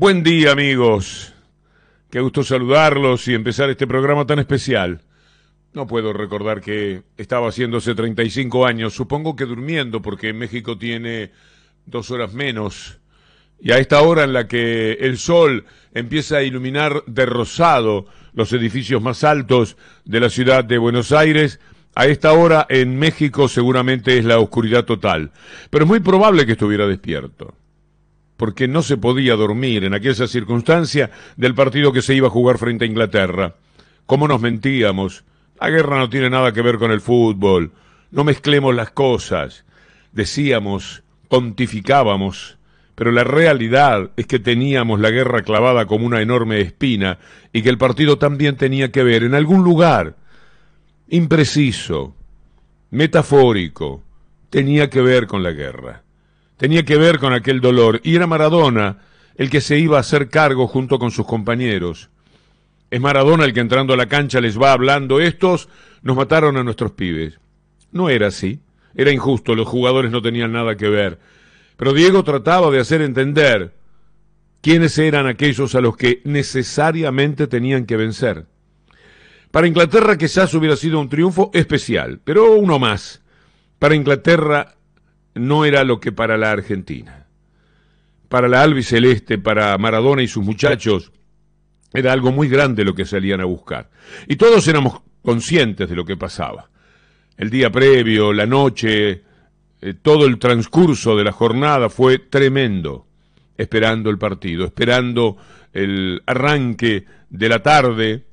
Buen día amigos. Qué gusto saludarlos y empezar este programa tan especial. No puedo recordar que estaba haciéndose 35 años, supongo que durmiendo porque México tiene dos horas menos. Y a esta hora en la que el sol empieza a iluminar de rosado los edificios más altos de la ciudad de Buenos Aires, a esta hora en México seguramente es la oscuridad total. Pero es muy probable que estuviera despierto porque no se podía dormir en aquella circunstancia del partido que se iba a jugar frente a Inglaterra. ¿Cómo nos mentíamos? La guerra no tiene nada que ver con el fútbol. No mezclemos las cosas. Decíamos, pontificábamos, pero la realidad es que teníamos la guerra clavada como una enorme espina y que el partido también tenía que ver en algún lugar impreciso, metafórico, tenía que ver con la guerra tenía que ver con aquel dolor, y era Maradona el que se iba a hacer cargo junto con sus compañeros. Es Maradona el que entrando a la cancha les va hablando, estos nos mataron a nuestros pibes. No era así, era injusto, los jugadores no tenían nada que ver. Pero Diego trataba de hacer entender quiénes eran aquellos a los que necesariamente tenían que vencer. Para Inglaterra quizás hubiera sido un triunfo especial, pero uno más. Para Inglaterra no era lo que para la Argentina. Para la albiceleste, para Maradona y sus muchachos, era algo muy grande lo que salían a buscar. Y todos éramos conscientes de lo que pasaba. El día previo, la noche, eh, todo el transcurso de la jornada fue tremendo, esperando el partido, esperando el arranque de la tarde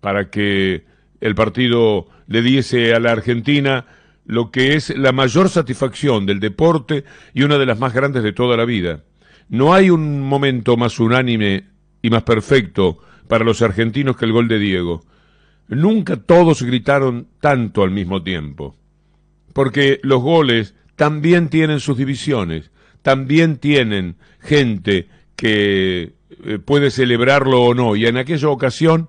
para que el partido le diese a la Argentina lo que es la mayor satisfacción del deporte y una de las más grandes de toda la vida. No hay un momento más unánime y más perfecto para los argentinos que el gol de Diego. Nunca todos gritaron tanto al mismo tiempo. Porque los goles también tienen sus divisiones, también tienen gente que eh, puede celebrarlo o no. Y en aquella ocasión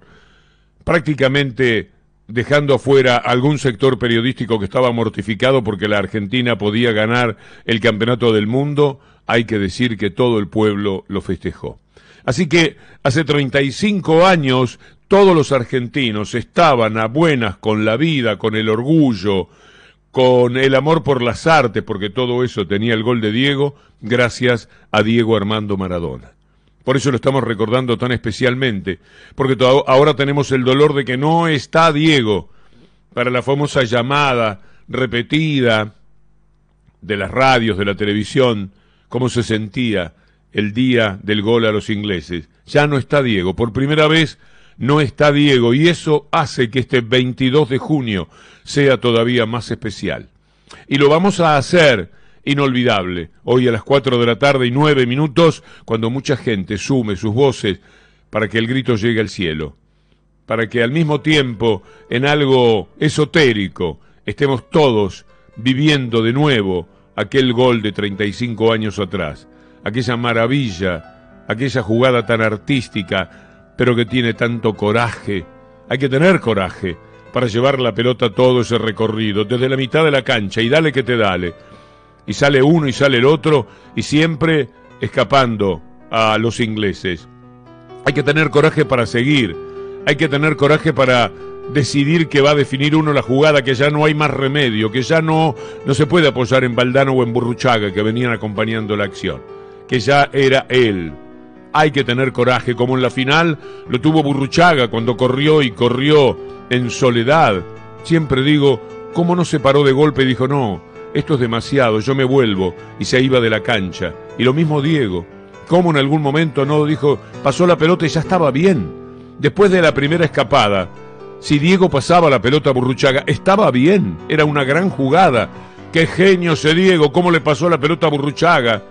prácticamente dejando afuera algún sector periodístico que estaba mortificado porque la Argentina podía ganar el campeonato del mundo, hay que decir que todo el pueblo lo festejó. Así que hace 35 años todos los argentinos estaban a buenas con la vida, con el orgullo, con el amor por las artes, porque todo eso tenía el gol de Diego, gracias a Diego Armando Maradona. Por eso lo estamos recordando tan especialmente, porque ahora tenemos el dolor de que no está Diego para la famosa llamada repetida de las radios, de la televisión, cómo se sentía el día del gol a los ingleses. Ya no está Diego, por primera vez no está Diego y eso hace que este 22 de junio sea todavía más especial. Y lo vamos a hacer inolvidable. Hoy a las 4 de la tarde y 9 minutos, cuando mucha gente sume sus voces para que el grito llegue al cielo, para que al mismo tiempo, en algo esotérico, estemos todos viviendo de nuevo aquel gol de 35 años atrás, aquella maravilla, aquella jugada tan artística, pero que tiene tanto coraje. Hay que tener coraje para llevar la pelota todo ese recorrido, desde la mitad de la cancha, y dale que te dale y sale uno y sale el otro y siempre escapando a los ingleses. Hay que tener coraje para seguir, hay que tener coraje para decidir que va a definir uno la jugada, que ya no hay más remedio, que ya no, no se puede apoyar en Valdano o en Burruchaga que venían acompañando la acción, que ya era él. Hay que tener coraje, como en la final lo tuvo Burruchaga cuando corrió y corrió en soledad. Siempre digo, ¿cómo no se paró de golpe y dijo, no, esto es demasiado, yo me vuelvo, y se iba de la cancha. Y lo mismo Diego, como en algún momento no dijo, pasó la pelota y ya estaba bien. Después de la primera escapada, si Diego pasaba la pelota a Burruchaga, estaba bien, era una gran jugada. Qué genio ese Diego, cómo le pasó la pelota a Burruchaga.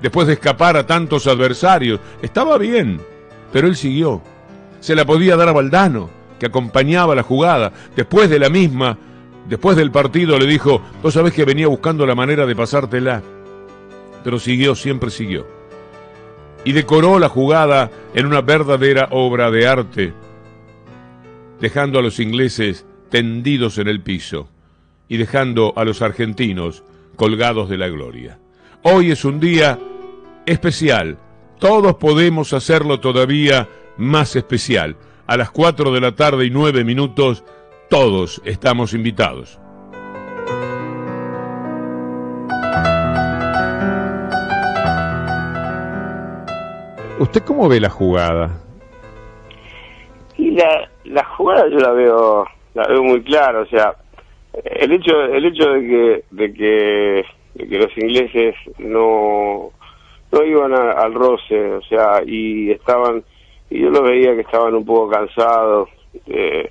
Después de escapar a tantos adversarios, estaba bien, pero él siguió. Se la podía dar a Valdano, que acompañaba la jugada. Después de la misma, Después del partido le dijo, vos sabés que venía buscando la manera de pasártela. Pero siguió, siempre siguió. Y decoró la jugada en una verdadera obra de arte, dejando a los ingleses tendidos en el piso y dejando a los argentinos colgados de la gloria. Hoy es un día especial todos podemos hacerlo todavía más especial. A las 4 de la tarde y 9 minutos, todos estamos invitados. ¿Usted cómo ve la jugada? Y la, la jugada yo la veo la veo muy clara, o sea, el hecho el hecho de que de que, de que los ingleses no no iban al roce, o sea, y estaban y yo lo veía que estaban un poco cansados. Eh,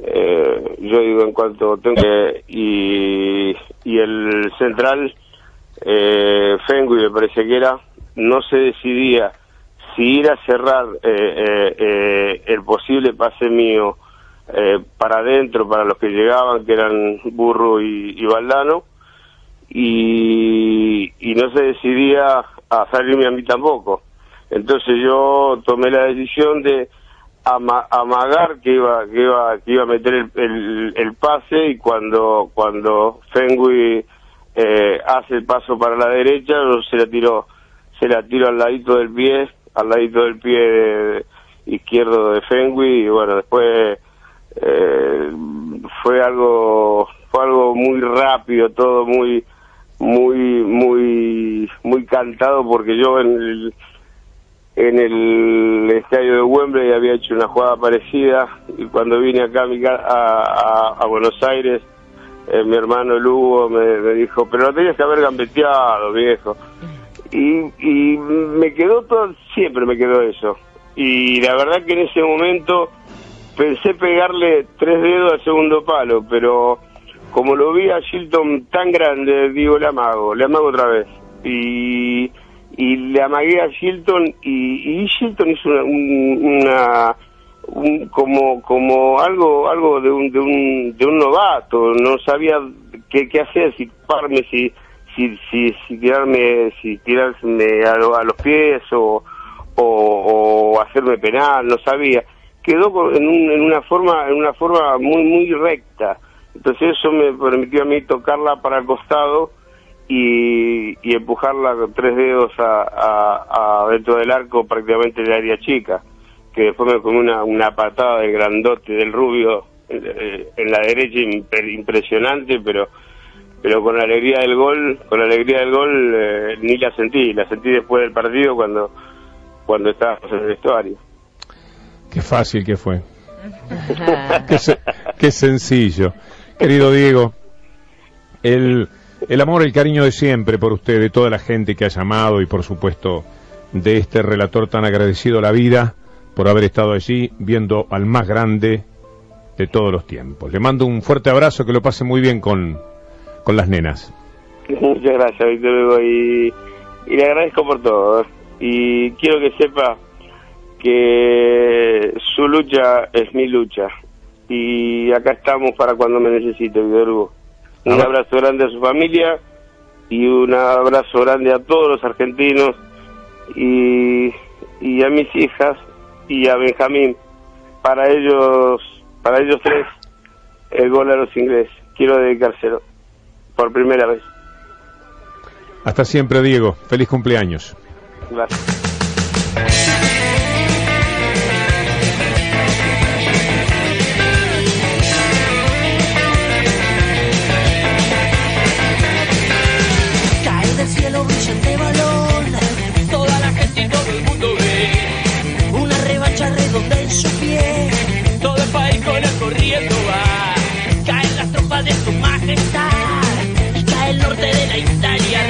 eh, yo digo en cuanto tengo y y el central eh, Fengu me parece que era no se decidía si ir a cerrar eh, eh, eh, el posible pase mío para adentro, para los que llegaban, que eran Burro y, y Valdano, y, no se decidía a salirme a mí tampoco. Entonces yo tomé la decisión de amagar que iba que iba que iba a meter el, el, pase y cuando cuando Fengui hace el paso para la derecha se la tiró se la tiro al ladito del pie al ladito del pie izquierdo de Fenway y bueno después eh, fue algo fue algo muy rápido todo muy muy muy muy cantado porque yo en el en el estadio de Wembley había hecho una jugada parecida y cuando vine acá a, a, Buenos Aires eh, mi hermano Lugo me, me, dijo pero lo tenías que haber gambeteado viejo y, y me quedó todo, siempre me quedó eso. Y la verdad que en ese momento pensé pegarle tres dedos al segundo palo, pero como lo vi a Shilton tan grande, digo, le amago, le amago otra vez. Y, y le amagué a Shilton y, y Shilton hizo una, como como algo algo de un, de un de un novato, no sabía qué, qué hacer, si parme, si si, si, tirarme si tirarme a, los pies o, o, hacerme penal no sabía. Quedó en, en una forma en una forma muy muy recta. Entonces eso me permitió a mí tocarla para el costado y, y empujarla con tres dedos a, a, dentro del arco prácticamente de área chica que después me comí una, una patada del grandote del rubio en la derecha impresionante pero pero con la alegría del gol, con la alegría del gol eh, ni la sentí, la sentí después del partido cuando cuando estábamos en el vestuario. Qué fácil que fue. qué, sencillo. Querido Diego, el, el amor, el cariño de siempre por usted, de toda la gente que ha llamado y por supuesto de este relator tan agradecido la vida por haber estado allí viendo al más grande de todos los tiempos. Le mando un fuerte abrazo, que lo pase muy bien con, con las nenas. Muchas gracias, Víctor Hugo, y, le agradezco por todo. Y quiero que sepa que su lucha es mi lucha. Y acá estamos para cuando me necesite, Víctor Hugo. Un abrazo grande a su familia y un abrazo grande a todos los argentinos y, y a mis hijas y a Benjamín. Para ellos, para ellos tres, el gol a los ingleses. Quiero dedicárselo por primera vez. Hasta siempre, Diego. Feliz cumpleaños. Gracias.